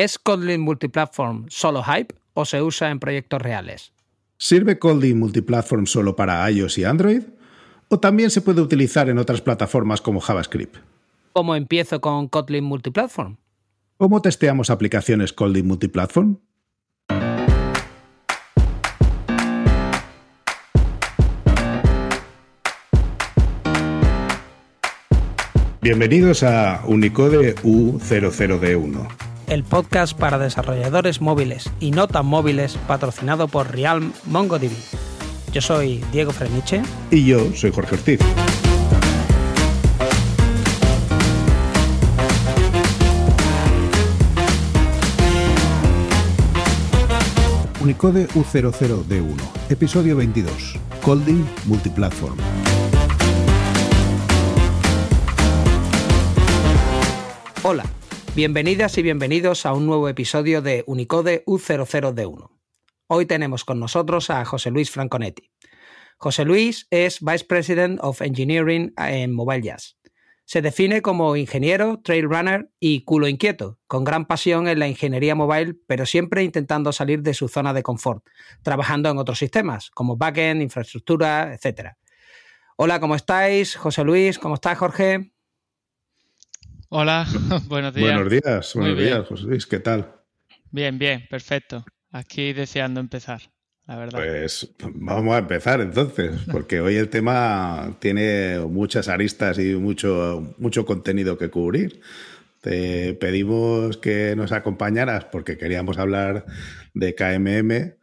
¿Es Kotlin Multiplatform solo hype o se usa en proyectos reales? ¿Sirve Kotlin Multiplatform solo para iOS y Android? ¿O también se puede utilizar en otras plataformas como JavaScript? ¿Cómo empiezo con Kotlin Multiplatform? ¿Cómo testeamos aplicaciones Kotlin Multiplatform? Bienvenidos a Unicode U00D1 el podcast para desarrolladores móviles y no tan móviles patrocinado por Realm MongoDB. Yo soy Diego Freniche. Y yo soy Jorge Ortiz. Unicode U00D1, episodio 22, Colding Multiplatform. Hola, Bienvenidas y bienvenidos a un nuevo episodio de Unicode U00D1. Hoy tenemos con nosotros a José Luis Franconetti. José Luis es Vice President of Engineering en Mobile Jazz. Se define como ingeniero, trail runner y culo inquieto, con gran pasión en la ingeniería mobile, pero siempre intentando salir de su zona de confort, trabajando en otros sistemas, como backend, infraestructura, etc. Hola, ¿cómo estáis? José Luis, ¿cómo estás, Jorge? Hola, buenos días. Buenos días, buenos días, José Luis, ¿qué tal? Bien, bien, perfecto. Aquí deseando empezar, la verdad. Pues vamos a empezar entonces, porque hoy el tema tiene muchas aristas y mucho, mucho contenido que cubrir. Te pedimos que nos acompañaras porque queríamos hablar de KMM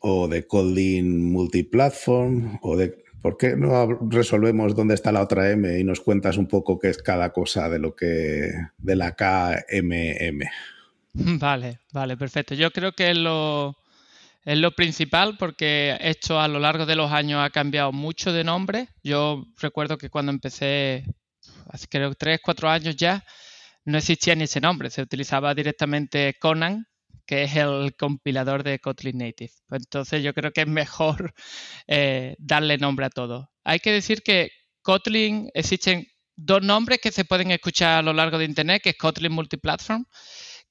o de Colding Multiplatform o de ¿Por qué no resolvemos dónde está la otra M y nos cuentas un poco qué es cada cosa de lo que de la KMM? Vale, vale, perfecto. Yo creo que es lo, es lo principal porque esto a lo largo de los años ha cambiado mucho de nombre. Yo recuerdo que cuando empecé, hace creo tres, cuatro años ya, no existía ni ese nombre. Se utilizaba directamente Conan que es el compilador de Kotlin Native. Pues entonces yo creo que es mejor eh, darle nombre a todo. Hay que decir que Kotlin existen dos nombres que se pueden escuchar a lo largo de Internet, que es Kotlin Multiplatform,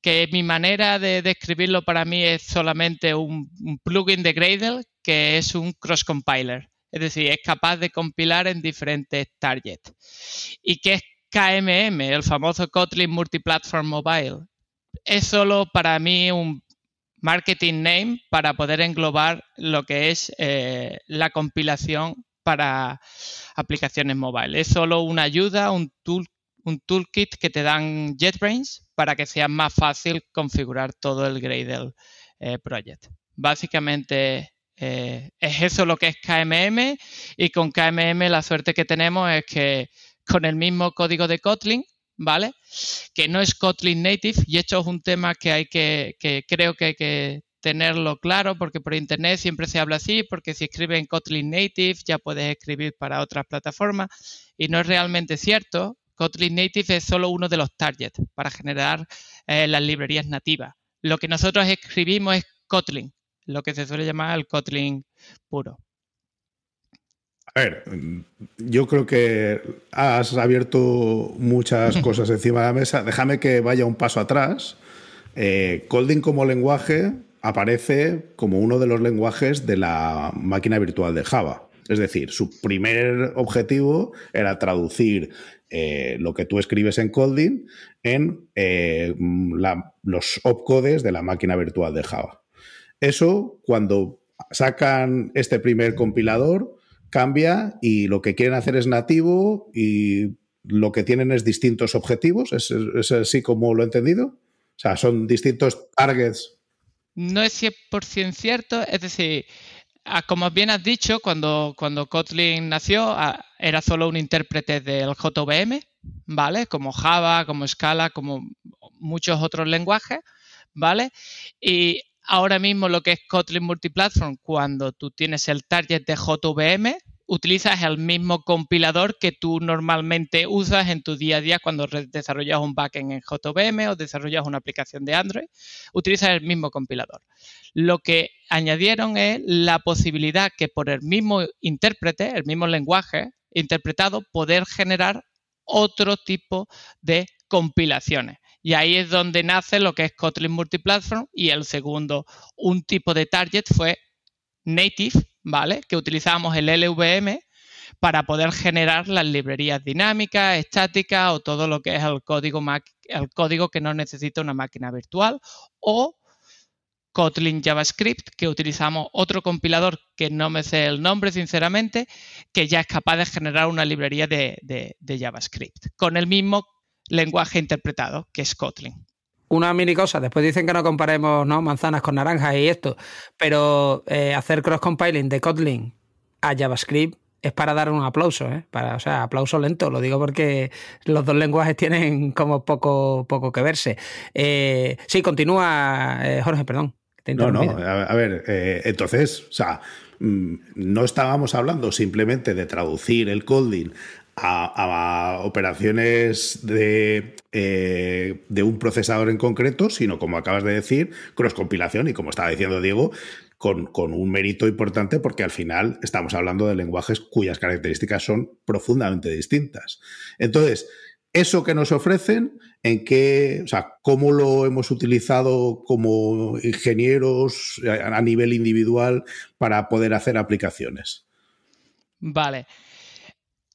que mi manera de describirlo para mí es solamente un, plugin de Gradle que es un cross compiler. Es decir, es capaz de compilar en diferentes targets. ¿Y qué es KMM, el famoso Kotlin Multiplatform Mobile? Es solo para mí un marketing name para poder englobar lo que es eh, la compilación para aplicaciones móviles. Es solo una ayuda, un, tool, un toolkit que te dan JetBrains para que sea más fácil configurar todo el Gradle eh, project. Básicamente eh, es eso lo que es KMM y con KMM la suerte que tenemos es que con el mismo código de Kotlin ¿vale? Que no es Kotlin Native y esto es un tema que hay que, que creo que hay que tenerlo claro porque por internet siempre se habla así, porque si escribe en Kotlin Native ya puedes escribir para otras plataformas y no es realmente cierto. Kotlin Native es solo uno de los targets para generar eh, las librerías nativas. Lo que nosotros escribimos es Kotlin, lo que se suele llamar el Kotlin puro. A ver, yo creo que has abierto muchas cosas encima de la mesa. Déjame que vaya un paso atrás. Eh, Colding como lenguaje aparece como uno de los lenguajes de la máquina virtual de Java. Es decir, su primer objetivo era traducir eh, lo que tú escribes en Colding en eh, los opcodes de la máquina virtual de Java. Eso, cuando sacan este primer compilador, cambia y lo que quieren hacer es nativo y lo que tienen es distintos objetivos. ¿Es, así como lo he entendido? O sea, son distintos targets. No es 100% cierto, es decir, como bien has dicho, cuando, cuando Kotlin nació era solo un intérprete del JVM, ¿vale? Como Java, como Scala, como muchos otros lenguajes, ¿vale? Y ahora mismo lo que es Kotlin Multiplatform, cuando tú tienes el target de JVM, utilizas el mismo compilador que tú normalmente usas en tu día a día cuando desarrollas un backend en JVM o desarrollas una aplicación de Android, utilizas el mismo compilador. Lo que añadieron es la posibilidad que por el mismo intérprete, el mismo lenguaje interpretado, poder generar otro tipo de compilaciones. Y ahí es donde nace lo que es Kotlin Multiplatform y el segundo, un tipo de target fue native, ¿vale? Que utilizamos el LVM para poder generar las librerías dinámicas, estáticas o todo lo que es el código, el código que no necesita una máquina virtual o Kotlin JavaScript, que utilizamos otro compilador que no me sé el nombre sinceramente, que ya es capaz de generar una librería de, JavaScript con el mismo lenguaje interpretado, que es Kotlin una mini cosa. Después dicen que no comparemos ¿no? manzanas con naranjas y esto, pero eh, hacer cross-compiling de Kotlin a JavaScript es para dar un aplauso, ¿eh? Para, o sea, aplauso lento, lo digo porque los dos lenguajes tienen como poco, poco que verse. Eh, sí, continúa, eh, Jorge, perdón. no, no, a, ver, eh, entonces, o sea, mm, no estábamos hablando simplemente de traducir el coding a, operaciones de, de, un procesador en concreto, sino como acabas de decir, cross compilación y como estaba diciendo Diego, con, un mérito importante porque al final estamos hablando de lenguajes cuyas características son profundamente distintas. Entonces, eso que nos ofrecen, en qué, o sea, cómo lo hemos utilizado como ingenieros a nivel individual para poder hacer aplicaciones. Vale.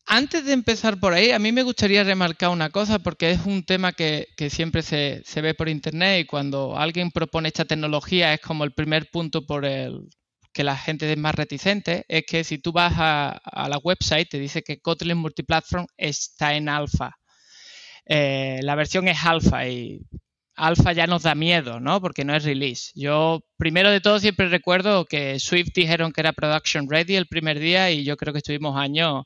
Antes de empezar por ahí, a mí me gustaría remarcar una cosa porque es un tema que, siempre se, ve por internet y cuando alguien propone esta tecnología es como el primer punto por el que la gente es más reticente, es que si tú vas a, la website te dice que Kotlin Multiplatform está en alfa. Eh, la versión es alfa y alfa ya nos da miedo, ¿no? Porque no es release. Yo, primero de todo, siempre recuerdo que Swift dijeron que era production ready el primer día y yo creo que estuvimos años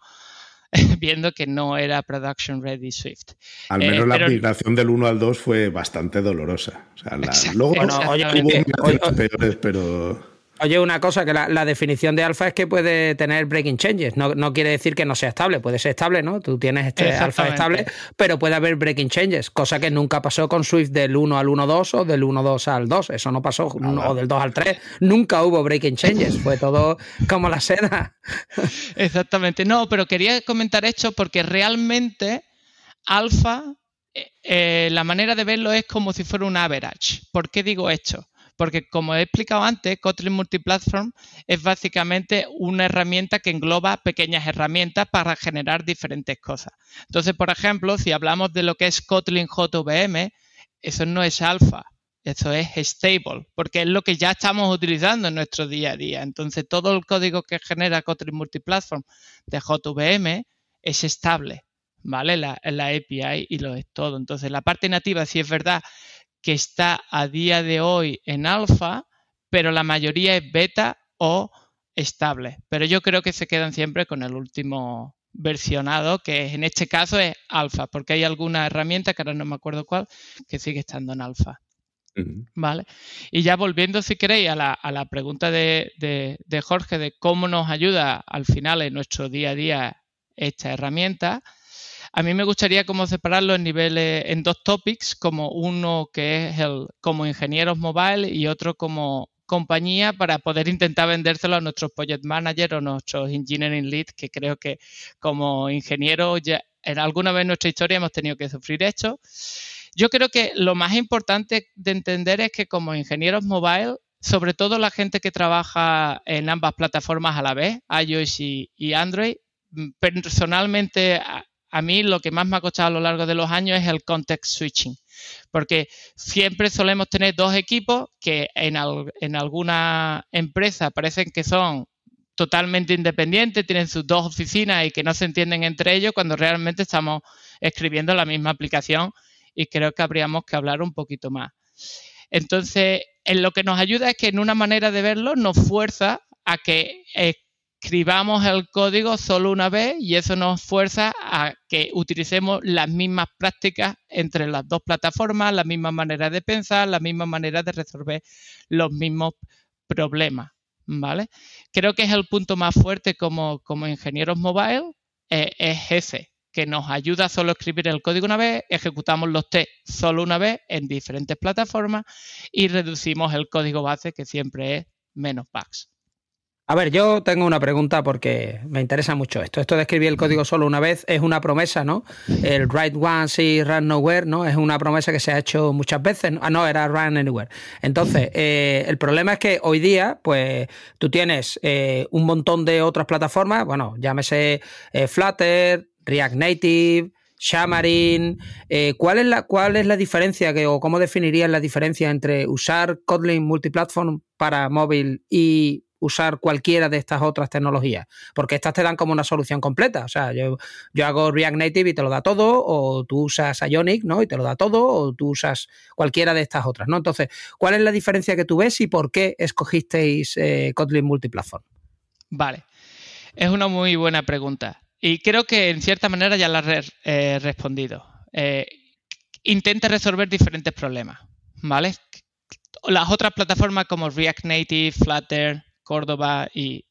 viendo que no era production ready Swift. Al menos eh, la migración del 1 al 2 fue bastante dolorosa. O sea, luego hubo peores, pero... Oye, una cosa, que la, definición de alfa es que puede tener breaking changes. No, quiere decir que no sea estable, puede ser estable, ¿no? Tú tienes este alfa estable, pero puede haber breaking changes, cosa que nunca pasó con Swift del 1 al 1.2 o del 1.2 al 2. Eso no pasó, o del 2 al 3. Nunca hubo breaking changes, fue todo como la seda. Exactamente. No, pero quería comentar esto porque realmente alfa, eh, eh, la manera de verlo es como si fuera un average. ¿Por qué digo esto? Porque como he explicado antes, Kotlin Multiplatform es básicamente una herramienta que engloba pequeñas herramientas para generar diferentes cosas. Entonces, por ejemplo, si hablamos de lo que es Kotlin JVM, eso no es alfa, eso es stable, porque es lo que ya estamos utilizando en nuestro día a día. Entonces, todo el código que genera Kotlin Multiplatform de JVM es estable, ¿vale? La, la API y lo es todo. Entonces, la parte nativa, si es verdad que está a día de hoy en alfa, pero la mayoría es beta o estable. Pero yo creo que se quedan siempre con el último versionado, que en este caso es alfa, porque hay alguna herramienta, que ahora no me acuerdo cuál, que sigue estando en alfa. ¿Vale? Y ya volviendo, si queréis, a la, pregunta de, de, Jorge de cómo nos ayuda al final en nuestro día a día esta herramienta, a mí me gustaría como separarlo en niveles, en dos topics, como uno que es el como ingenieros mobile y otro como compañía para poder intentar vendérselo a nuestros project managers o nuestros engineering lead, que creo que como ingenieros en alguna vez en nuestra historia hemos tenido que sufrir esto. Yo creo que lo más importante de entender es que como ingenieros mobile, sobre todo la gente que trabaja en ambas plataformas a la vez, iOS y Android, personalmente a mí lo que más me ha costado a lo largo de los años es el context switching, porque siempre solemos tener dos equipos que en, alguna empresa parecen que son totalmente independientes, tienen sus dos oficinas y que no se entienden entre ellos cuando realmente estamos escribiendo la misma aplicación y creo que habríamos que hablar un poquito más. Entonces, en lo que nos ayuda es que en una manera de verlo nos fuerza a que eh, escribamos el código solo una vez y eso nos fuerza a que utilicemos las mismas prácticas entre las dos plataformas, la misma manera de pensar, la misma manera de resolver los mismos problemas. ¿Vale? Creo que es el punto más fuerte como, como ingenieros mobile, eh, es ese, que nos ayuda a solo escribir el código una vez, ejecutamos los test solo una vez en diferentes plataformas y reducimos el código base, que siempre es menos bugs. A ver, yo tengo una pregunta porque me interesa mucho esto. Esto de escribir el código solo una vez es una promesa, ¿no? El write once y run nowhere, ¿no? Es una promesa que se ha hecho muchas veces. Ah, no, era run anywhere. Entonces, eh, el problema es que hoy día, pues, tú tienes eh, un montón de otras plataformas, bueno, llámese eh, Flutter, React Native, Xamarin. ¿cuál, es la, ¿Cuál es la diferencia o cómo definirías la diferencia entre usar Kotlin multiplatform para móvil y usar cualquiera de estas otras tecnologías, porque estas te dan como una solución completa. O sea, yo, yo hago React Native y te lo da todo, o tú usas Ionic, ¿no? Y te lo da todo, o tú usas cualquiera de estas otras, ¿no? Entonces, ¿cuál es la diferencia que tú ves y por qué escogisteis eh, Kotlin Multiplatform? Vale, es una muy buena pregunta. Y creo que en cierta manera ya la he respondido. Eh, intenta resolver diferentes problemas, ¿vale? Las otras plataformas como React Native, Flutter, Córdoba y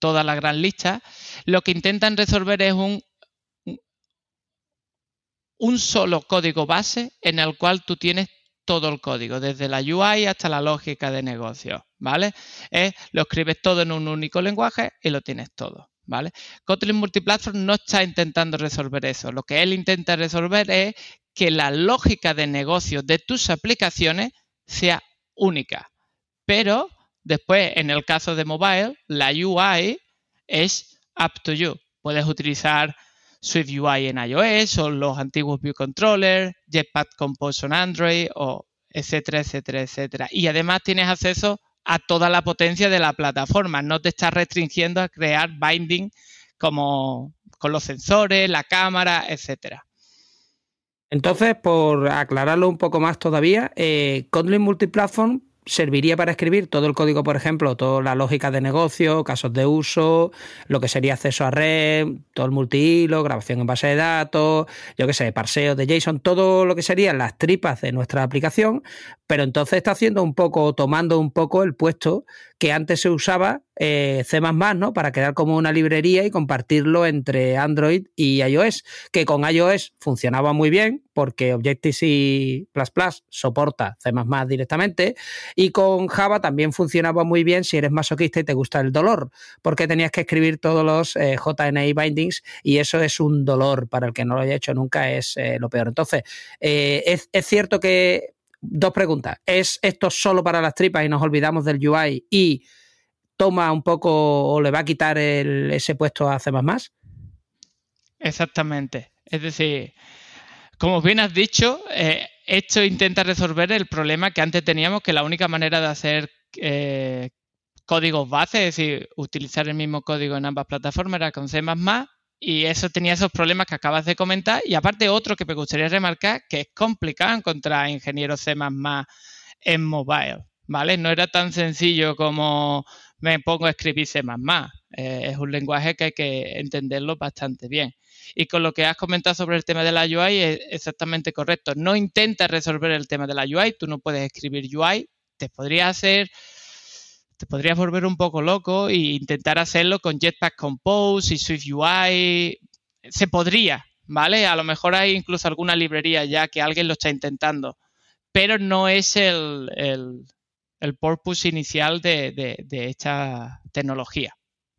toda la gran lista, lo que intentan resolver es un, un solo código base en el cual tú tienes todo el código, desde la UI hasta la lógica de negocio, ¿vale? lo escribes todo en un único lenguaje y lo tienes todo, ¿vale? Kotlin Multiplatform no está intentando resolver eso. Lo que él intenta resolver es que la lógica de negocio de tus aplicaciones sea única, pero Después, en el caso de mobile, la UI es up to you. Puedes utilizar Swift UI en iOS o los antiguos View Controller, Jetpack Compose en Android o etcétera, etcétera, etcétera. Y además tienes acceso a toda la potencia de la plataforma. No te estás restringiendo a crear binding como con los sensores, la cámara, etcétera. Entonces, por aclararlo un poco más todavía, eh, Kotlin Multiplatform serviría para escribir todo el código, por ejemplo, toda la lógica de negocio, casos de uso, lo que sería acceso a red, todo el multihilo, grabación en base de datos, yo qué sé, parseo de JSON, todo lo que serían las tripas de nuestra aplicación, pero entonces está haciendo un poco, tomando un poco el puesto que antes se usaba eh, C++, ¿no? Para crear como una librería y compartirlo entre Android y iOS, que con iOS funcionaba muy bien porque Objective-C++ soporta C++ directamente y con Java también funcionaba muy bien si eres masoquista y te gusta el dolor, porque tenías que escribir todos los eh, JNI bindings y eso es un dolor para el que no lo haya hecho nunca, es eh, lo peor. Entonces, es, es cierto que dos preguntas. ¿Es esto solo para las tripas y nos olvidamos del UI y toma un poco o le va a quitar ese puesto a C++? Exactamente. Es decir, como bien has dicho, eh, esto intenta resolver el problema que antes teníamos, que la única manera de hacer eh, códigos base, es decir, utilizar el mismo código en ambas plataformas era con C++, y eso tenía esos problemas que acabas de comentar. Y aparte otro que me gustaría remarcar, que es complicado encontrar ingenieros C++ en mobile, ¿vale? No era tan sencillo como me pongo a escribir C++. Eh, es un lenguaje que hay que entenderlo bastante bien. Y con lo que has comentado sobre el tema de la UI es exactamente correcto. No intenta resolver el tema de la UI, tú no puedes escribir UI, te podría hacer te podrías volver un poco loco e intentar hacerlo con Jetpack Compose y Swift UI. Se podría, ¿vale? A lo mejor hay incluso alguna librería ya que alguien lo está intentando, pero no es el, el, purpose inicial de, de, esta tecnología,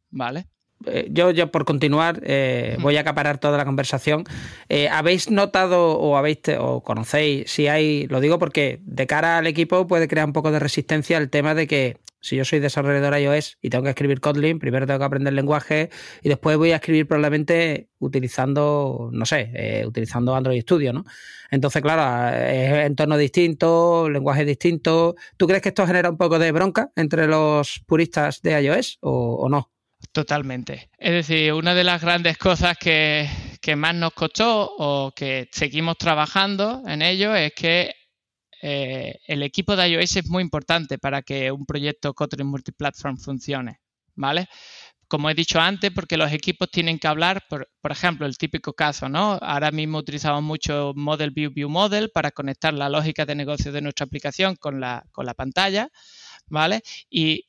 ¿vale? Eh, yo, yo por continuar, eh, voy a acaparar toda la conversación. Eh, ¿Habéis notado o habéis o conocéis si hay, lo digo porque de cara al equipo puede crear un poco de resistencia el tema de que si yo soy desarrollador iOS y tengo que escribir Kotlin, primero tengo que aprender el lenguaje y después voy a escribir probablemente utilizando, no sé, eh, utilizando Android Studio, ¿no? Entonces, claro, es entorno distinto, lenguaje distinto. ¿Tú crees que esto genera un poco de bronca entre los puristas de iOS o, no? Totalmente. Es decir, una de las grandes cosas que, que más nos costó o que seguimos trabajando en ello es que eh, el equipo de iOS es muy importante para que un proyecto Kotlin multiplatform funcione, ¿vale? Como he dicho antes, porque los equipos tienen que hablar, por, ejemplo, el típico caso, ¿no? Ahora mismo utilizamos mucho Model View View Model para conectar la lógica de negocio de nuestra aplicación con la, con la pantalla, ¿vale? Y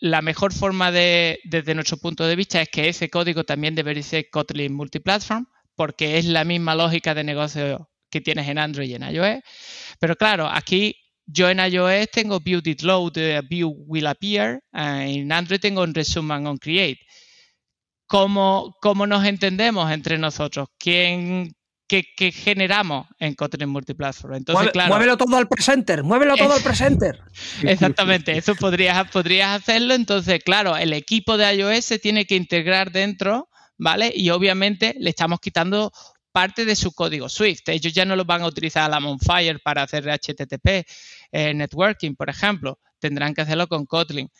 la mejor forma de, desde nuestro punto de vista, es que ese código también debería ser Kotlin multiplatform, porque es la misma lógica de negocio que tienes en Android y en iOS. Pero claro, aquí yo en iOS tengo view did load, eh, view will appear, eh, en Android tengo un resume and on create. ¿Cómo, ¿Cómo, nos entendemos entre nosotros? ¿Quién, qué, generamos en Kotlin Multiplatform? Entonces, claro, muévelo todo al presenter, muévelo todo al presenter. Exactamente, eso podrías, podrías hacerlo. Entonces, claro, el equipo de iOS se tiene que integrar dentro, ¿vale? Y obviamente le estamos quitando parte de su código Swift. Ellos ya no lo van a utilizar a la Monfire para hacer HTTP eh, networking, por ejemplo. Tendrán que hacerlo con Kotlin.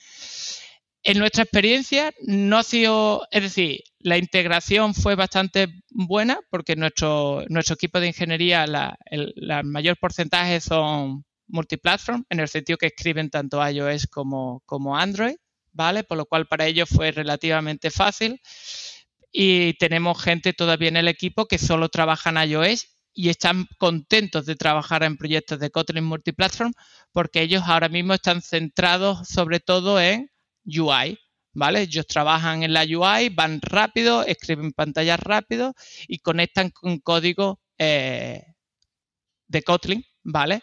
En nuestra experiencia no ha sido, es decir, la integración fue bastante buena porque nuestro, nuestro equipo de ingeniería, la, el mayor porcentaje son multiplatform, en el sentido que escriben tanto iOS como, como Android, ¿vale? Por lo cual para ellos fue relativamente fácil y tenemos gente todavía en el equipo que solo trabaja en iOS y están contentos de trabajar en proyectos de Kotlin Multiplatform porque ellos ahora mismo están centrados sobre todo en UI, ¿vale? Ellos trabajan en la UI, van rápido, escriben pantallas rápido y conectan con código eh, de Kotlin, ¿vale?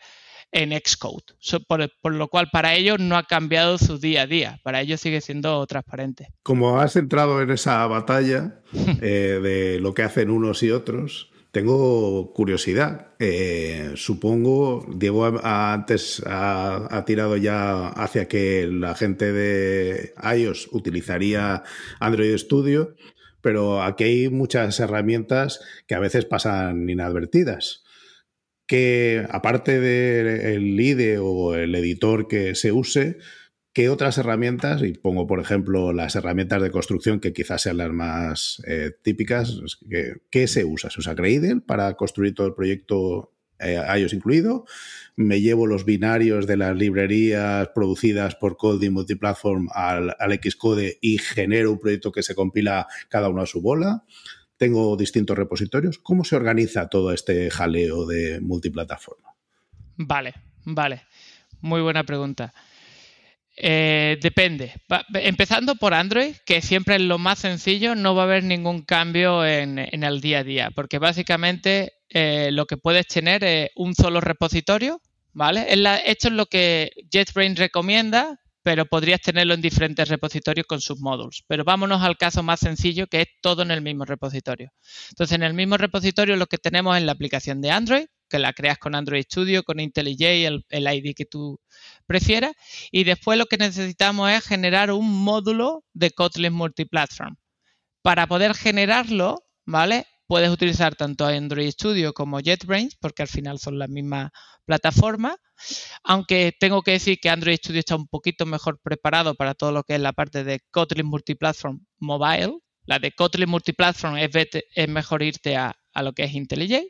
en Xcode, por, lo cual para ellos no ha cambiado su día a día, para ellos sigue siendo transparente. Como has entrado en esa batalla eh, de lo que hacen unos y otros, tengo curiosidad. Eh, supongo, Diego antes ha, tirado ya hacia que la gente de iOS utilizaría Android Studio, pero aquí hay muchas herramientas que a veces pasan inadvertidas que aparte del IDE o el editor que se use, ¿qué otras herramientas, y pongo por ejemplo las herramientas de construcción que quizás sean las más eh, típicas, ¿qué, se usa? ¿Se usa Gradle para construir todo el proyecto eh, iOS incluido? ¿Me llevo los binarios de las librerías producidas por Coding Multiplatform al, al Xcode y genero un proyecto que se compila cada uno a su bola? tengo distintos repositorios. ¿Cómo se organiza todo este jaleo de multiplataforma? Vale, vale. Muy buena pregunta. Eh, depende. empezando por Android, que siempre es lo más sencillo, no va a haber ningún cambio en, el día a día, porque básicamente eh, lo que puedes tener es un solo repositorio, ¿vale? esto es lo que JetBrains recomienda, pero podrías tenerlo en diferentes repositorios con sus módulos. Pero vámonos al caso más sencillo, que es todo en el mismo repositorio. Entonces, en el mismo repositorio lo que tenemos es la aplicación de Android, que la creas con Android Studio, con IntelliJ, el, ID que tú prefieras. Y después lo que necesitamos es generar un módulo de Kotlin Multiplatform. Para poder generarlo, ¿vale? Puedes utilizar tanto Android Studio como JetBrains, porque al final son la misma plataforma. Aunque tengo que decir que Android Studio está un poquito mejor preparado para todo lo que es la parte de Kotlin Multiplatform Mobile. La de Kotlin Multiplatform es mejor irte a, lo que es IntelliJ.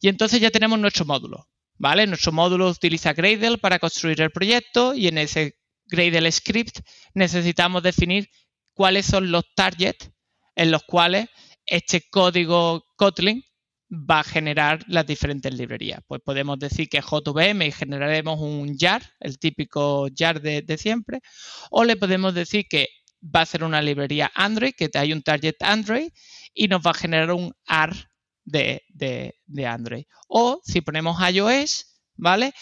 Y entonces ya tenemos nuestro módulo. ¿vale? Nuestro módulo utiliza Gradle para construir el proyecto y en ese Gradle script necesitamos definir cuáles son los targets en los cuales este código Kotlin va a generar las diferentes librerías. Pues podemos decir que JVM y generaremos un jar, el típico jar de, siempre, o le podemos decir que va a ser una librería Android, que hay un target Android y nos va a generar un AR de, de Android. O si ponemos iOS, ¿vale?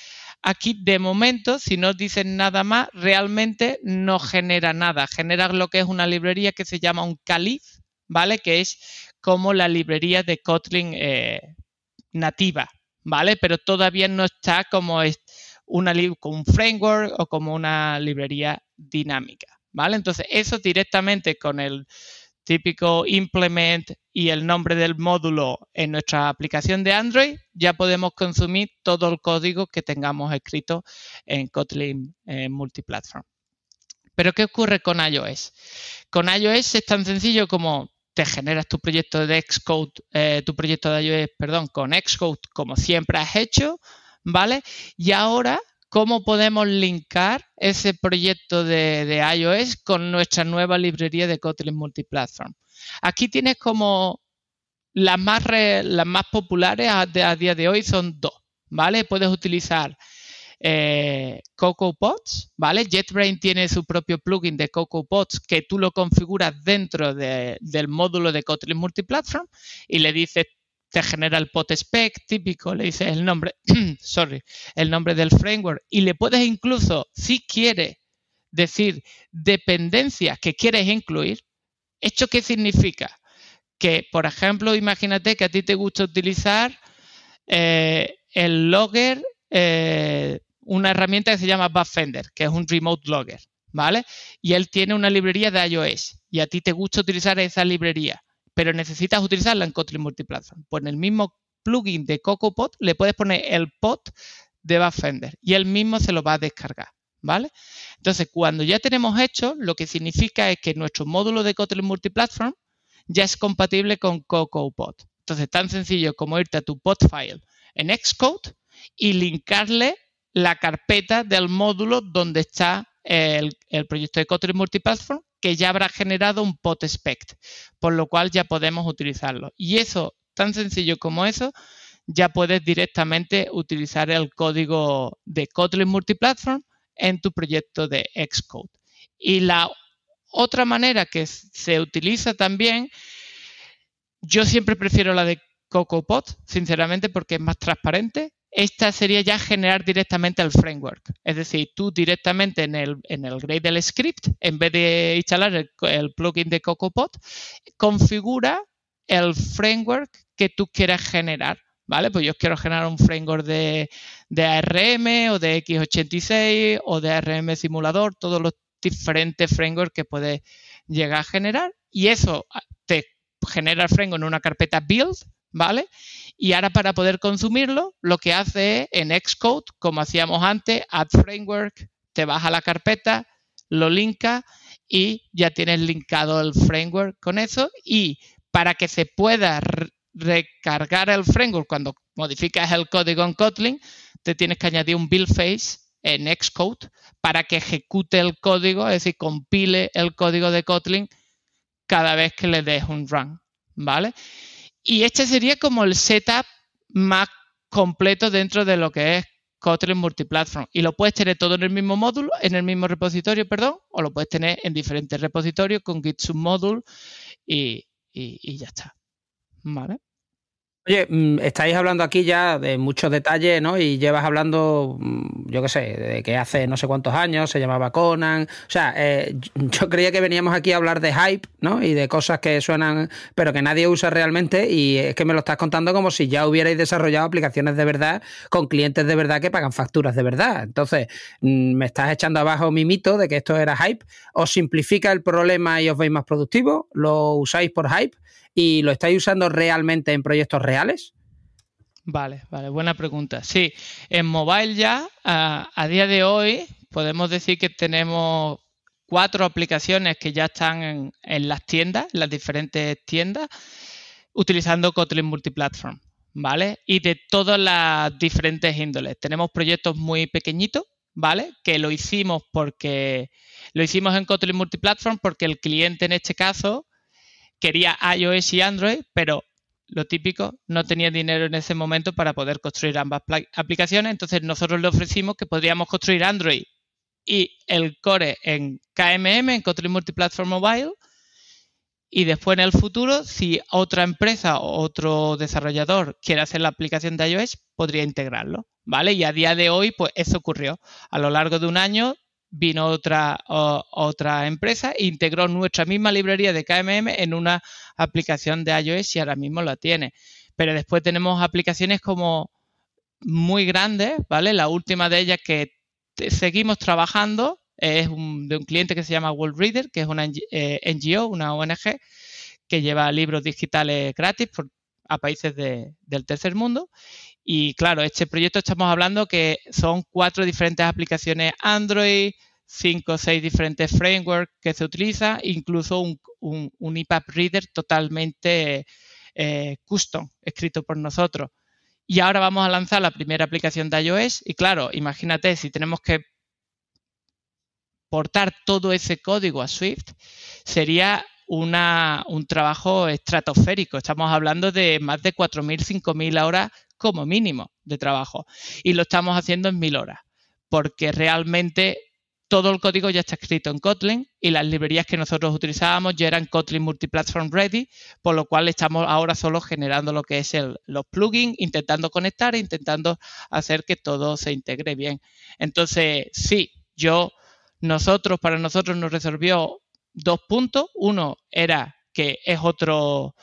Aquí de momento, si no dicen nada más, realmente no genera nada. Genera lo que es una librería que se llama un calif, ¿vale? Que es como la librería de Kotlin eh, nativa, ¿vale? Pero todavía no está como, una, como un framework o como una librería dinámica, ¿vale? Entonces, eso directamente con el típico implement y el nombre del módulo en nuestra aplicación de Android, ya podemos consumir todo el código que tengamos escrito en Kotlin Multiplatform. Pero ¿qué ocurre con iOS? Con iOS es tan sencillo como te generas tu proyecto de Xcode, eh, tu proyecto de iOS, perdón, con Xcode como siempre has hecho, ¿vale? Y ahora, ¿cómo podemos linkar ese proyecto de, iOS con nuestra nueva librería de Kotlin Multiplatform? Aquí tienes como las más, las más populares a, día de hoy son dos, ¿vale? Puedes utilizar eh, ¿vale? JetBrains tiene su propio plugin de CocoaPods que tú lo configuras dentro del módulo de Kotlin Multiplatform y le dices te genera el pot spec típico, le dices el nombre, sorry, el nombre del framework y le puedes incluso, si quieres, decir dependencias que quieres incluir. ¿Esto qué significa? Que, por ejemplo, imagínate que a ti te gusta utilizar eh, el logger, eh, una herramienta que se llama Buffender, que es un remote logger, ¿vale? Y él tiene una librería de iOS y a ti te gusta utilizar esa librería pero necesitas utilizarla en Kotlin Multiplatform. Pues en el mismo plugin de CocoaPod le puedes poner el pod de Buffender y él mismo se lo va a descargar. ¿Vale? Entonces, cuando ya tenemos hecho, lo que significa es que nuestro módulo de Kotlin Multiplatform ya es compatible con CocoaPod. Entonces, tan sencillo como irte a tu pod file en Xcode y linkarle la carpeta del módulo donde está el, proyecto de Kotlin Multiplatform que ya habrá generado un pot spec, por lo cual ya podemos utilizarlo. Y eso, tan sencillo como eso, ya puedes directamente utilizar el código de Kotlin Multiplatform en tu proyecto de Xcode. Y la otra manera que se utiliza también, yo siempre prefiero la de CocoaPod, sinceramente, porque es más transparente esta sería ya generar directamente el framework. Es decir, tú directamente en el, en el Gradle script, en vez de instalar el, plugin de CocoaPod, configura el framework que tú quieras generar. ¿Vale? Pues yo quiero generar un framework de, de ARM o de x86 o de ARM simulador, todos los diferentes frameworks que puedes llegar a generar. Y eso te genera el framework en una carpeta build, ¿vale? Y ahora para poder consumirlo, lo que hace es en Xcode, como hacíamos antes, add framework, te vas a la carpeta, lo linka y ya tienes linkado el framework con eso. Y para que se pueda recargar el framework cuando modificas el código en Kotlin, te tienes que añadir un build phase en Xcode para que ejecute el código, es decir, compile el código de Kotlin cada vez que le des un run, ¿vale? Y este sería como el setup más completo dentro de lo que es Kotlin Multiplatform. Y lo puedes tener todo en el mismo módulo, en el mismo repositorio, perdón, o lo puedes tener en diferentes repositorios con Git submodule y, y, y ya está. ¿Vale? Oye, mm, estáis hablando aquí ya de muchos detalles, ¿no? Y llevas hablando, mm, yo qué sé, de que hace no sé cuántos años se llamaba Conan. O sea, eh, yo creía que veníamos aquí a hablar de hype, ¿no? Y de cosas que suenan, pero que nadie usa realmente. Y es que me lo estás contando como si ya hubierais desarrollado aplicaciones de verdad con clientes de verdad que pagan facturas de verdad. Entonces, mm, me estás echando abajo mi mito de que esto era hype. ¿Os simplifica el problema y os veis más productivos? ¿Lo usáis por hype? Y lo estáis usando realmente en proyectos reales? Vale, vale, buena pregunta. Sí, en mobile ya, a, día de hoy, podemos decir que tenemos cuatro aplicaciones que ya están en, las tiendas, en las diferentes tiendas, utilizando Kotlin Multiplatform, ¿vale? Y de todas las diferentes índoles. Tenemos proyectos muy pequeñitos, ¿vale? Que lo hicimos porque lo hicimos en Kotlin Multiplatform porque el cliente en este caso quería iOS y Android, pero lo típico, no tenía dinero en ese momento para poder construir ambas aplicaciones, entonces nosotros le ofrecimos que podríamos construir Android y el core en KMM, en Kotlin Multiplatform Mobile, y después en el futuro, si otra empresa o otro desarrollador quiere hacer la aplicación de iOS, podría integrarlo, ¿vale? Y a día de hoy, pues eso ocurrió. A lo largo de un año vino otra, otra empresa e integró nuestra misma librería de KMM en una aplicación de iOS y ahora mismo la tiene. Pero después tenemos aplicaciones como muy grandes, ¿vale? La última de ellas que seguimos trabajando es de un cliente que se llama World Reader, que es una NGO, eh, una ONG, que lleva libros digitales gratis a países del tercer mundo. Y claro, este proyecto estamos hablando que son cuatro diferentes aplicaciones Android, cinco o seis diferentes frameworks que se utilizan, incluso un, un, EPUB Reader totalmente eh, custom, escrito por nosotros. Y ahora vamos a lanzar la primera aplicación de iOS y claro, imagínate si tenemos que portar todo ese código a Swift, sería un trabajo estratosférico. Estamos hablando de más de 4.000, 5.000 horas como mínimo de trabajo. Y lo estamos haciendo en mil horas, porque realmente todo el código ya está escrito en Kotlin y las librerías que nosotros utilizábamos ya eran Kotlin Multiplatform Ready, por lo cual estamos ahora solo generando lo que es el, los plugins, intentando conectar, intentando hacer que todo se integre bien. Entonces, sí, yo, nosotros, para nosotros nos resolvió dos puntos. Uno era que es otro,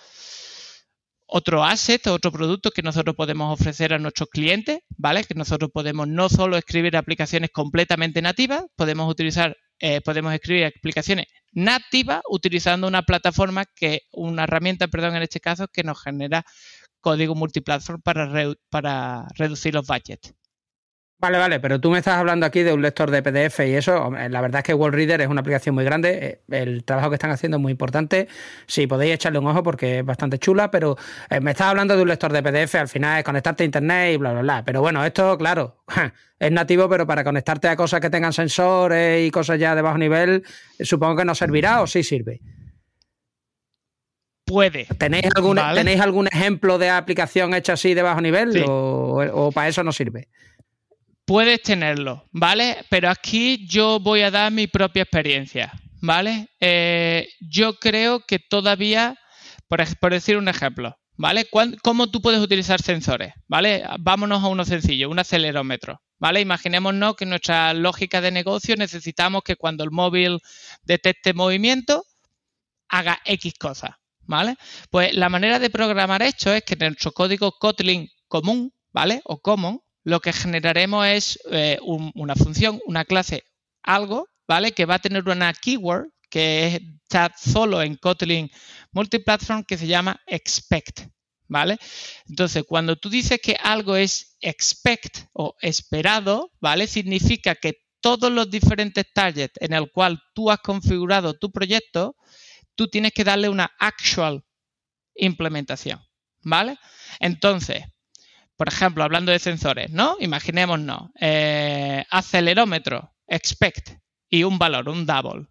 otro asset, otro producto que nosotros podemos ofrecer a nuestros clientes, ¿vale? Que nosotros podemos no solo escribir aplicaciones completamente nativas, podemos utilizar, eh, podemos escribir aplicaciones nativas utilizando una plataforma que, una herramienta, perdón, en este caso, que nos genera código multiplatform para, para reducir los budgets. Vale, vale, pero tú me estás hablando aquí de un lector de PDF y eso, la verdad es que WorldReader es una aplicación muy grande, eh, el trabajo que están haciendo es muy importante, si podéis echarle un ojo porque es bastante chula, pero eh, me estás hablando de un lector de PDF, al final es conectarte a Internet y bla, bla, bla, pero bueno, esto, claro, es nativo, pero para conectarte a cosas que tengan sensores y cosas ya de bajo nivel, supongo que no servirá o sí sirve. Puede. ¿Tenéis algún, ¿tenéis algún ejemplo de aplicación hecha así de bajo nivel o, o para eso no sirve? Puedes tenerlo, ¿vale? Pero aquí yo voy a dar mi propia experiencia, ¿vale? Eh, yo creo que todavía, por, decir un ejemplo, ¿vale? ¿Cómo tú puedes utilizar sensores? ¿Vale? Vámonos a uno sencillo, un acelerómetro, ¿vale? Imaginémonos que en nuestra lógica de negocio necesitamos que cuando el móvil detecte movimiento, haga X cosas, ¿vale? Pues la manera de programar esto es que nuestro código Kotlin común, ¿vale? O common, lo que generaremos es eh, una función, una clase, algo, ¿vale? Que va a tener una keyword que está solo en Kotlin Multiplatform que se llama expect, ¿vale? Entonces, cuando tú dices que algo es expect o esperado, ¿vale? Significa que todos los diferentes targets en el cual tú has configurado tu proyecto, tú tienes que darle una actual implementación, ¿vale? Entonces, por ejemplo, hablando de sensores, ¿no? Imaginémonos, eh, acelerómetro, expect, y un valor, un double,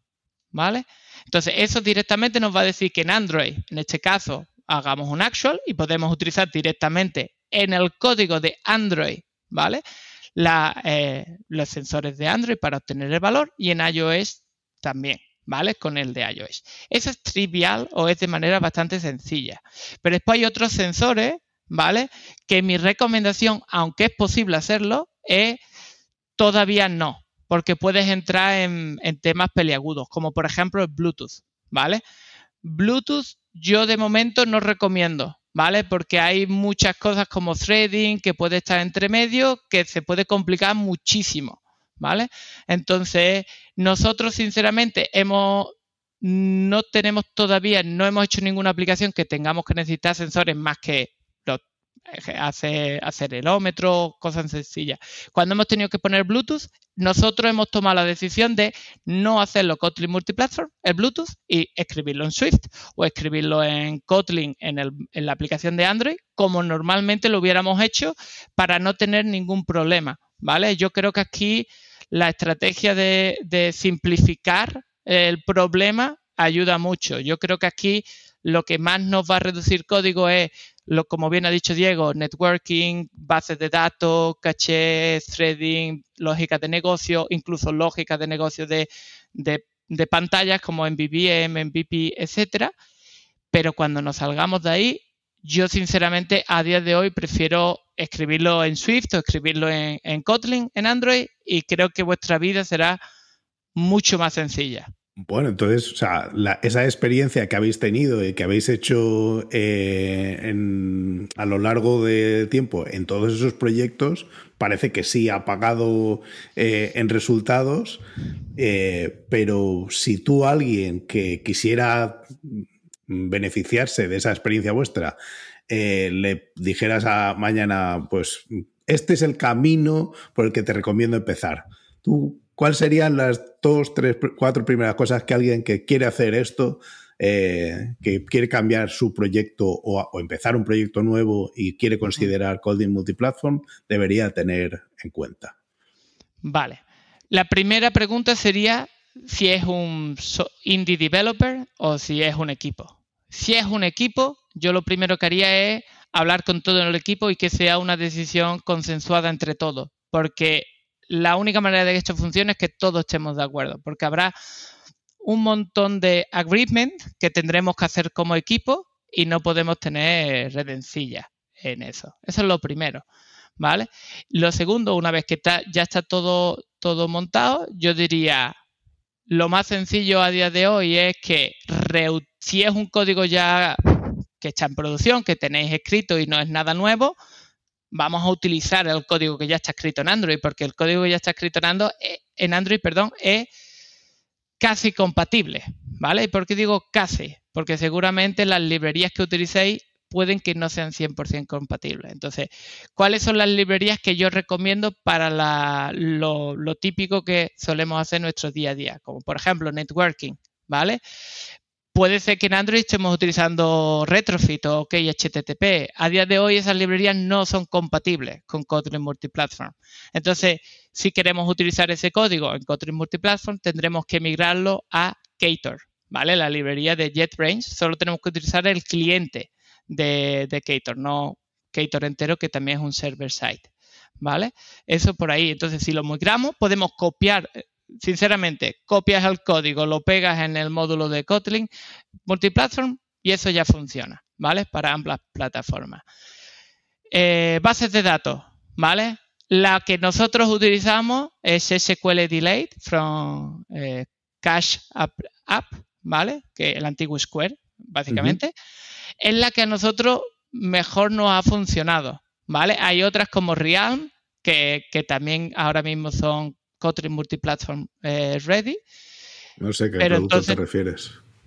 ¿vale? Entonces, eso directamente nos va a decir que en Android, en este caso, hagamos un actual y podemos utilizar directamente en el código de Android, ¿vale? Eh, los sensores de Android para obtener el valor y en iOS también, ¿vale? Con el de iOS. Eso es trivial o es de manera bastante sencilla. Pero después hay otros sensores ¿vale? Que mi recomendación, aunque es posible hacerlo, es todavía no, porque puedes entrar en, temas peliagudos, como por ejemplo el Bluetooth, ¿vale? Bluetooth yo de momento no recomiendo, ¿vale? Porque hay muchas cosas como threading que puede estar entre medio que se puede complicar muchísimo, ¿vale? Entonces, nosotros sinceramente hemos no tenemos todavía, no hemos hecho ninguna aplicación que tengamos que necesitar sensores más que hacer acelerómetro, cosas sencillas. Cuando hemos tenido que poner Bluetooth, nosotros hemos tomado la decisión de no hacerlo Kotlin multiplatform, el Bluetooth, y escribirlo en Swift o escribirlo en Kotlin en, la aplicación de Android, como normalmente lo hubiéramos hecho para no tener ningún problema. ¿Vale? Yo creo que aquí la estrategia de simplificar el problema ayuda mucho. Yo creo que aquí lo que más nos va a reducir código es lo, como bien ha dicho Diego, networking, bases de datos, caché, threading, lógica de negocio, incluso lógica de negocio de, pantallas como en BBM, en BP, etcétera. Pero cuando nos salgamos de ahí, yo sinceramente a día de hoy prefiero escribirlo en Swift o escribirlo en, en Kotlin, en Android, y creo que vuestra vida será mucho más sencilla. Bueno, entonces, o sea, esa experiencia que habéis tenido y que habéis hecho eh, a lo largo del tiempo en todos esos proyectos, parece que sí ha pagado eh, en resultados, eh, pero si tú, alguien que quisiera beneficiarse de esa experiencia vuestra, le dijeras a mañana, pues, este es el camino por el que te recomiendo empezar. ¿Tú ¿Cuáles serían las dos, tres, cuatro primeras cosas que alguien que quiere hacer esto, eh, que quiere cambiar su proyecto o, empezar un proyecto nuevo y quiere considerar coding multiplatform, debería tener en cuenta? Vale. La primera pregunta sería si es un indie developer o si es un equipo. Si es un equipo, yo lo primero que haría es hablar con todo el equipo y que sea una decisión consensuada entre todos, porque la única manera de que esto funcione es que todos estemos de acuerdo, porque habrá un montón de agreement que tendremos que hacer como equipo y no podemos tener redencillas en eso. Eso es lo primero, ¿vale? Lo segundo, una vez que ya está todo, todo montado, yo diría, lo más sencillo a día de hoy es que si es un código ya que está en producción, que tenéis escrito y no es nada nuevo, vamos a utilizar el código que ya está escrito en Android, porque el código que ya está escrito en Android, eh, en Android perdón, es casi compatible, ¿vale? ¿Y por qué digo casi? Porque seguramente las librerías que utilicéis pueden que no sean 100% compatibles. Entonces, ¿cuáles son las librerías que yo recomiendo para lo, lo, típico que solemos hacer en nuestro día a día? Como por ejemplo networking, ¿vale? Puede ser que en Android estemos utilizando Retrofit o OK HTTP. A día de hoy esas librerías no son compatibles con Kotlin Multiplatform. Entonces, si queremos utilizar ese código en Kotlin Multiplatform, tendremos que migrarlo a Ktor, ¿vale? La librería de JetBrains. Solo tenemos que utilizar el cliente de, de no Ktor entero, que también es un server side. ¿Vale? Eso por ahí. Entonces, si lo migramos, podemos copiar sinceramente, copias el código, lo pegas en el módulo de Kotlin multiplatform y eso ya funciona, ¿vale? Para ambas plataformas. Eh, bases de datos, ¿vale? La que nosotros utilizamos es SQL Delayed from eh, Cache App, ¿vale? Que el antiguo Square, básicamente. Es la que a nosotros mejor nos ha funcionado, ¿vale? Hay otras como Realm, que, que también ahora mismo son Kotlin Multiplatform eh, Ready. No sé qué producto te refieres.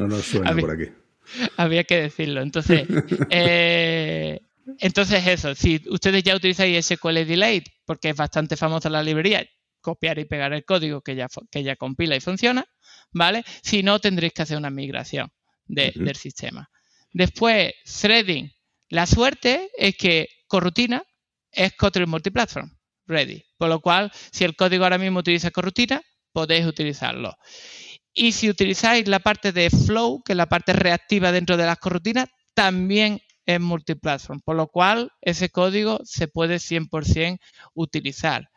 no nos suena por aquí. Había que decirlo. Entonces, eh, entonces eso, si ustedes ya utilizáis SQL Delayed, porque es bastante famosa la librería, copiar y pegar el código que ya, que ya compila y funciona, ¿vale? Si no, tendréis que hacer una migración del sistema. Después, threading. La suerte es que Corrutina es Kotlin Multiplatform ready. Por lo cual, si el código ahora mismo utiliza corrutina, podéis utilizarlo. Y si utilizáis la parte de flow, que es la parte reactiva dentro de las corrutinas, también es multiplatform, por lo cual ese código se puede 100% utilizar.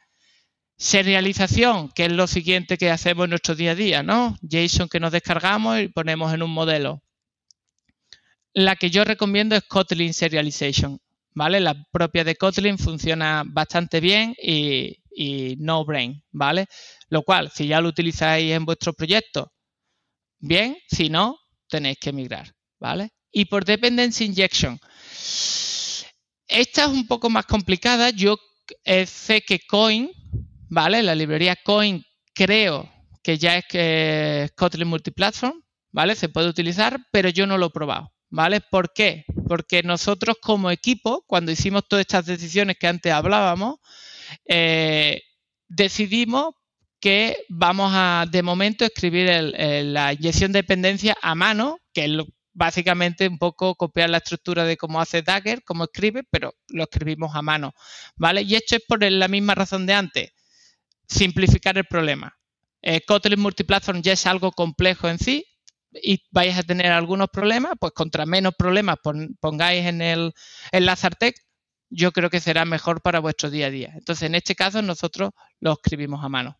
Serialización, que es lo siguiente que hacemos en nuestro día a día, ¿no? JSON que nos descargamos y ponemos en un modelo. La que yo recomiendo es Kotlin Serialization. ¿Vale? La propia de Kotlin funciona bastante bien y, no brain, ¿vale? Lo cual, si ya lo utilizáis en vuestro proyecto, bien, si no, tenéis que migrar, ¿vale? Y por Dependency Injection. Esta es un poco más complicada. Yo eh, sé que Coin, ¿vale? La librería Coin creo que ya es que Kotlin Multiplatform, ¿vale? Se puede utilizar, pero yo no lo he probado, ¿vale? ¿Por qué? Porque nosotros como equipo, cuando hicimos todas estas decisiones que antes hablábamos, eh, decidimos que vamos a, de momento, escribir la inyección de dependencia a mano, que es básicamente un poco copiar la estructura de cómo hace Dagger, cómo escribe, pero lo escribimos a mano, ¿vale? Y esto es por la misma razón de antes, simplificar el problema. Eh, Kotlin Multiplatform ya es algo complejo en sí, y vais a tener algunos problemas, pues contra menos problemas pongáis en el en Lazartec, yo creo que será mejor para vuestro día a día. Entonces, en este caso, nosotros lo escribimos a mano.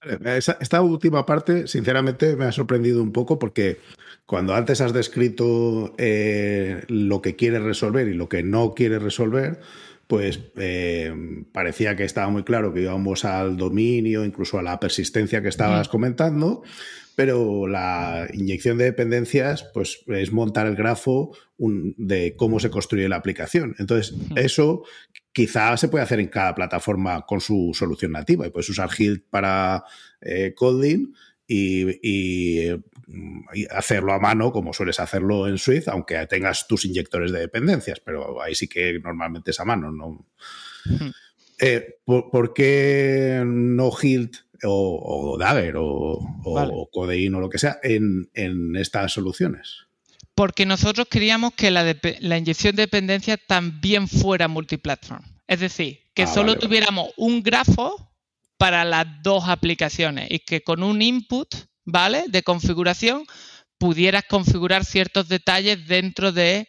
Esta última parte, sinceramente, me ha sorprendido un poco porque cuando antes has descrito eh, lo que quieres resolver y lo que no quieres resolver, pues eh, parecía que estaba muy claro que íbamos al dominio, incluso a la persistencia que estabas comentando, pero la inyección de dependencias pues, es montar el grafo de cómo se construye la aplicación. Entonces, eso quizá se puede hacer en cada plataforma con su solución nativa. Y puedes usar Hilt para eh, coding y, hacerlo a mano como sueles hacerlo en Swift, aunque tengas tus inyectores de dependencias, pero ahí sí que normalmente es a mano. ¿no? Eh, ¿por, qué no Hilt o, Dagger o, Codein o lo que sea en, estas soluciones? Porque nosotros queríamos que la, inyección de dependencia también fuera multiplatform. Es decir, que ah, solo tuviéramos un grafo para las dos aplicaciones y que con un input, ¿vale? De configuración pudieras configurar ciertos detalles dentro de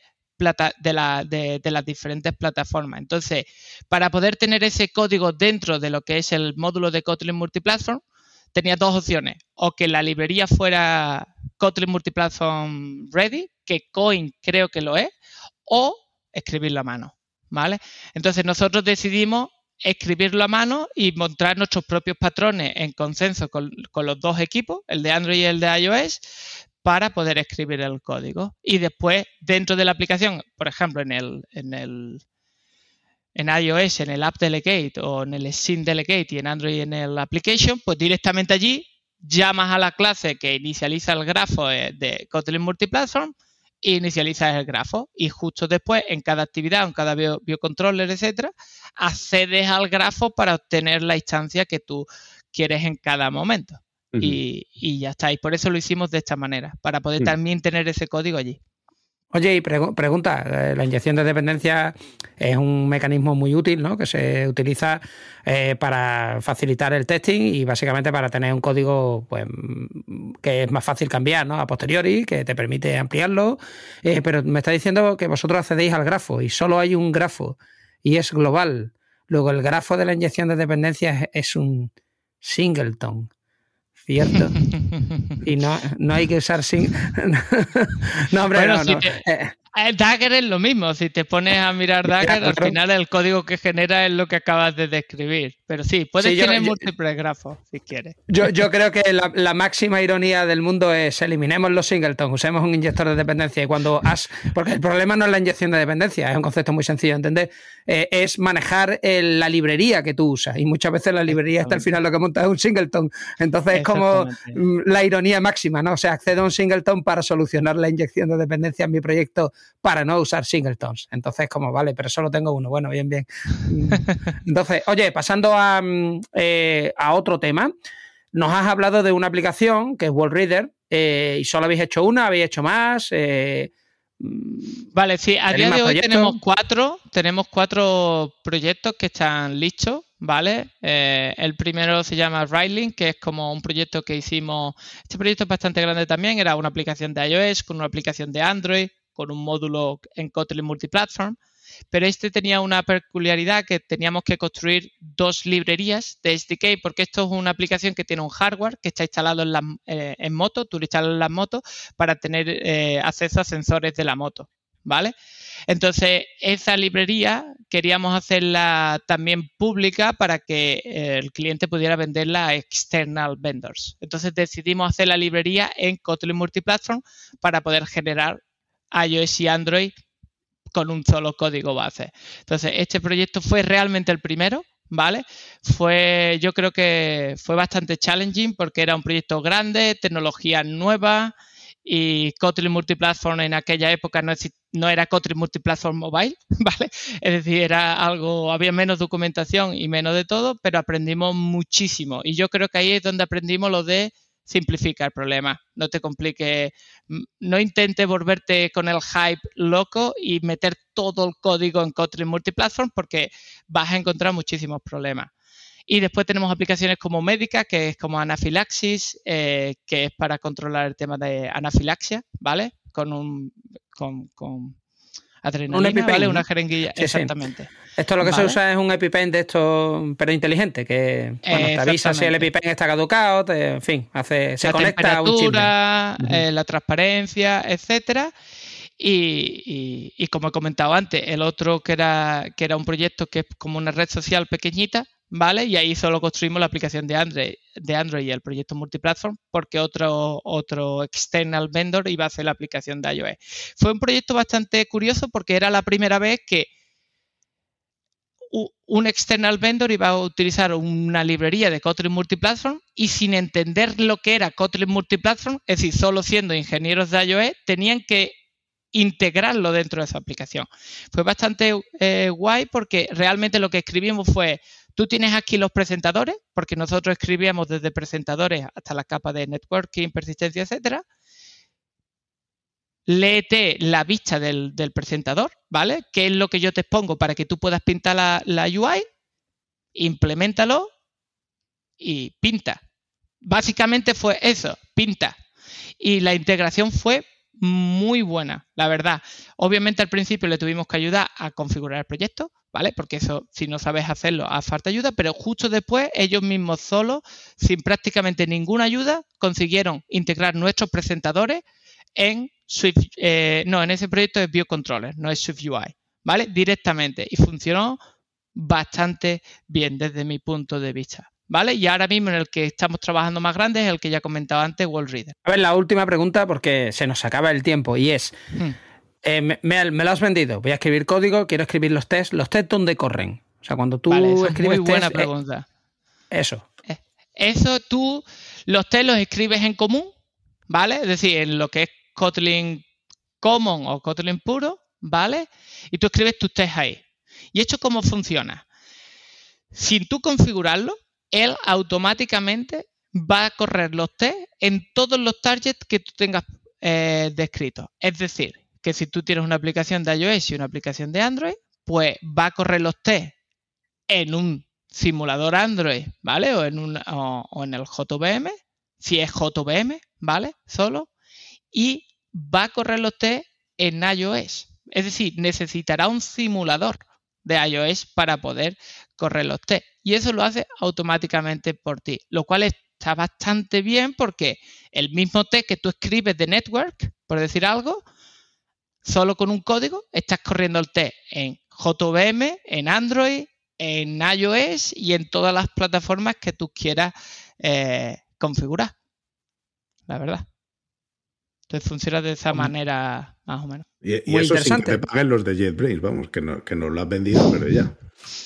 de, las diferentes plataformas. Entonces, para poder tener ese código dentro de lo que es el módulo de Kotlin Multiplatform, tenía dos opciones. O que la librería fuera Kotlin Multiplatform Ready, que Coin creo que lo es, o escribirlo a mano. ¿Vale? Entonces nosotros decidimos escribirlo a mano y montar nuestros propios patrones en consenso con, los dos equipos, el de Android y el de iOS, para poder escribir el código. Y después, dentro de la aplicación, por ejemplo, en el, en el en iOS, en el App Delegate o en el Scene Delegate y en Android en el Application, pues directamente allí llamas a la clase que inicializa el grafo de Kotlin Multiplatform e inicializas el grafo. Y justo después, en cada actividad, en cada biocontroller, etcétera, accedes al grafo para obtener la instancia que tú quieres en cada momento. Y, ya está. Y por eso lo hicimos de esta manera, para poder también tener ese código allí. Oye, y pregunta, eh, la inyección de dependencia es un mecanismo muy útil, ¿no? Que se utiliza eh, para facilitar el testing y básicamente para tener un código pues, que es más fácil cambiar, ¿no? A posteriori, que te permite ampliarlo. Eh, pero me está diciendo que vosotros accedéis al grafo y solo hay un grafo y es global. Luego el grafo de la inyección de dependencia es un singleton. ¿Cierto? y no, no hay que usar sin. no, hombre, no, no. Eh, eh, Dagger es lo mismo, si te pones a mirar Dagger, al final el código que genera es lo que acabas de describir. Pero sí, puedes tener múltiples grafos si quieres. Yo, yo creo que la, máxima ironía del mundo es eliminemos los singletons, usemos un inyector de dependencia y cuando has. Porque el problema no es la inyección de dependencia, es un concepto muy sencillo de entender. Eh, es manejar la librería que tú usas. Y muchas veces la librería está al final lo que monta es un singleton. Entonces es como la ironía máxima, ¿no? O sea, accedo a un singleton para solucionar la inyección de dependencia en mi proyecto para no usar singletons. Entonces, como vale, pero solo tengo uno. Bueno, bien, bien. Entonces, oye, pasando a, mm, eh, a otro tema, nos has hablado de una aplicación que es World Reader eh, y solo habéis hecho una, habéis hecho más. Eh, mm, vale, sí, a día de hoy tenemos cuatro, tenemos cuatro proyectos que están listos, ¿vale? el primero se llama Riling, que es como un proyecto que hicimos. Este proyecto es bastante grande también, era una aplicación de iOS con una aplicación de Android, con un módulo en Kotlin Multiplatform, pero este tenía una peculiaridad que teníamos que construir dos librerías de SDK porque esto es una aplicación que tiene un hardware que está instalado en, eh, moto, tú lo instalas en las motos para tener eh, acceso a sensores de la moto, ¿vale? Entonces, esa librería queríamos hacerla también pública para que eh, el cliente pudiera venderla a external vendors. Entonces, decidimos hacer la librería en Kotlin Multiplatform para poder generar iOS y Android con un solo código base. Entonces, este proyecto fue realmente el primero, ¿vale? Fue, yo creo que fue bastante challenging porque era un proyecto grande, tecnología nueva y Kotlin Multiplatform en aquella época no, era Kotlin Multiplatform Mobile, ¿vale? Es decir, era algo, había menos documentación y menos de todo, pero aprendimos muchísimo. Y yo creo que ahí es donde aprendimos lo de simplifica el problema. No te complique, no intentes volverte con el hype loco y meter todo el código en Kotlin Multiplatform porque vas a encontrar muchísimos problemas. Y después tenemos aplicaciones como Médica, que es como anafilaxis, eh, que es para controlar el tema de anafilaxia, ¿vale? Con un con, Adrenalina, ¿vale? Una jeringuilla, exactamente. Esto lo que se usa es un EpiPen de esto, pero inteligente, que te avisa si el EpiPen está caducado, en fin, hace, se conecta a un chip. Eh, la transparencia, etcétera. Y, y, como he comentado antes, el otro que era, que era un proyecto que es como una red social pequeñita, ¿vale? Y ahí solo construimos la aplicación de Android, de Android y el proyecto multiplatform porque otro, otro external vendor iba a hacer la aplicación de iOS. Fue un proyecto bastante curioso porque era la primera vez que un external vendor iba a utilizar una librería de Kotlin Multiplatform y sin entender lo que era Kotlin Multiplatform, es decir, solo siendo ingenieros de iOS, tenían que integrarlo dentro de esa aplicación. Fue bastante eh, guay porque realmente lo que escribimos fue Tú tienes aquí los presentadores, porque nosotros escribíamos desde presentadores hasta la capa de networking, persistencia, etcétera. Léete la vista del, presentador, ¿vale? ¿Qué es lo que yo te expongo para que tú puedas pintar la, la UI? Implementalo y pinta. Básicamente fue eso, pinta. Y la integración fue muy buena, la verdad. Obviamente al principio le tuvimos que ayudar a configurar el proyecto, ¿vale? Porque eso, si no sabes hacerlo, hace falta ayuda, pero justo después ellos mismos solos, sin prácticamente ninguna ayuda, consiguieron integrar nuestros presentadores en Swift, eh, no, en ese proyecto es Biocontroller, no es Swift UI, ¿vale? Directamente y funcionó bastante bien desde mi punto de vista. ¿Vale? Y ahora mismo en el que estamos trabajando más grande es el que ya comentaba antes, Reader. A ver, la última pregunta porque se nos acaba el tiempo y es, hmm. eh, me, lo has vendido, voy a escribir código, quiero escribir los tests, ¿los tests dónde corren? O sea, cuando tú escribes muy buena eh, pregunta. eso. Eh, eso tú, los tests los escribes en común, ¿vale? Es decir, en lo que es Kotlin Common o Kotlin puro, ¿vale? Y tú escribes tus tests ahí. ¿Y esto cómo funciona? Sin tú configurarlo, él automáticamente va a correr los test en todos los targets que tú tengas eh, descritos. Es decir, que si tú tienes una aplicación de iOS y una aplicación de Android, pues va a correr los test en un simulador Android, ¿vale? O en, un, o en el JVM, si es JVM, ¿vale? Solo. Y va a correr los test en iOS. Es decir, necesitará un simulador de iOS para poder correr los test. Y eso lo hace automáticamente por ti, lo cual está bastante bien porque el mismo test que tú escribes de network, por decir algo, solo con un código estás corriendo el test en JVM, en Android, en iOS y en todas las plataformas que tú quieras eh, configurar. La verdad. Entonces funciona de esa manera más o menos. Y, eso sin que paguen los de JetBrains, vamos, que, no, que nos lo has vendido, pero ya.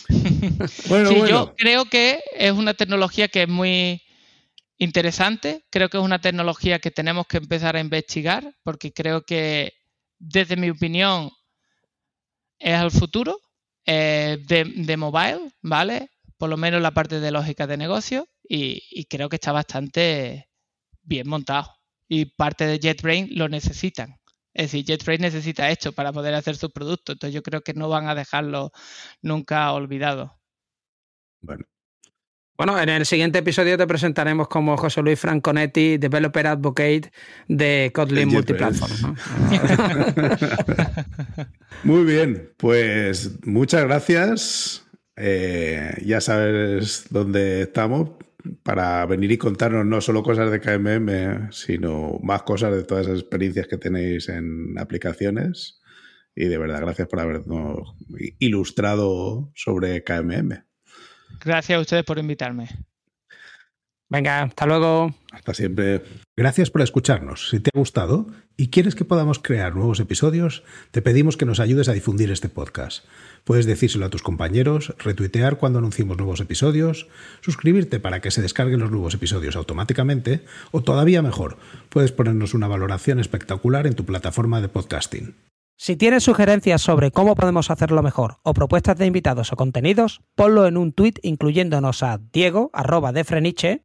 bueno, sí, yo creo que es una tecnología que es muy interesante. Creo que es una tecnología que tenemos que empezar a investigar, porque creo que, desde mi opinión, es el futuro eh, de, mobile, ¿vale? Por lo menos la parte de lógica de negocio, y creo que está bastante bien montado y parte de JetBrains lo necesitan. Es decir, JetBrains necesita esto para poder hacer su producto. Entonces yo creo que no van a dejarlo nunca olvidado. Bueno. Bueno, en el siguiente episodio te presentaremos como José Luis Franconetti, Developer Advocate de Kotlin Multiplatform. Muy bien, pues muchas gracias. Eh, ya sabes dónde estamos para venir y contarnos no solo cosas de KMM, sino más cosas de todas esas experiencias que tenéis en aplicaciones. Y de verdad, gracias por habernos ilustrado sobre KMM. Gracias a ustedes por invitarme. Venga, hasta luego. Hasta siempre. Gracias por escucharnos. Si te ha gustado y quieres que podamos crear nuevos episodios, te pedimos que nos ayudes a difundir este podcast. Puedes decírselo a tus compañeros, retuitear cuando anunciemos nuevos episodios, suscribirte para que se descarguen los nuevos episodios automáticamente o todavía mejor, puedes ponernos una valoración espectacular en tu plataforma de podcasting. Si tienes sugerencias sobre cómo podemos hacerlo mejor o propuestas de invitados o contenidos, ponlo en un tuit incluyéndonos a Diego, arroba de Freniche,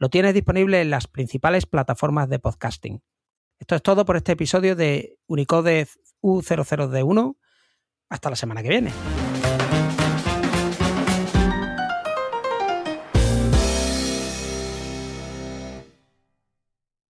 Lo tienes disponible en las principales plataformas de podcasting. Esto es todo por este episodio de Unicode U00D1. Hasta la semana que viene.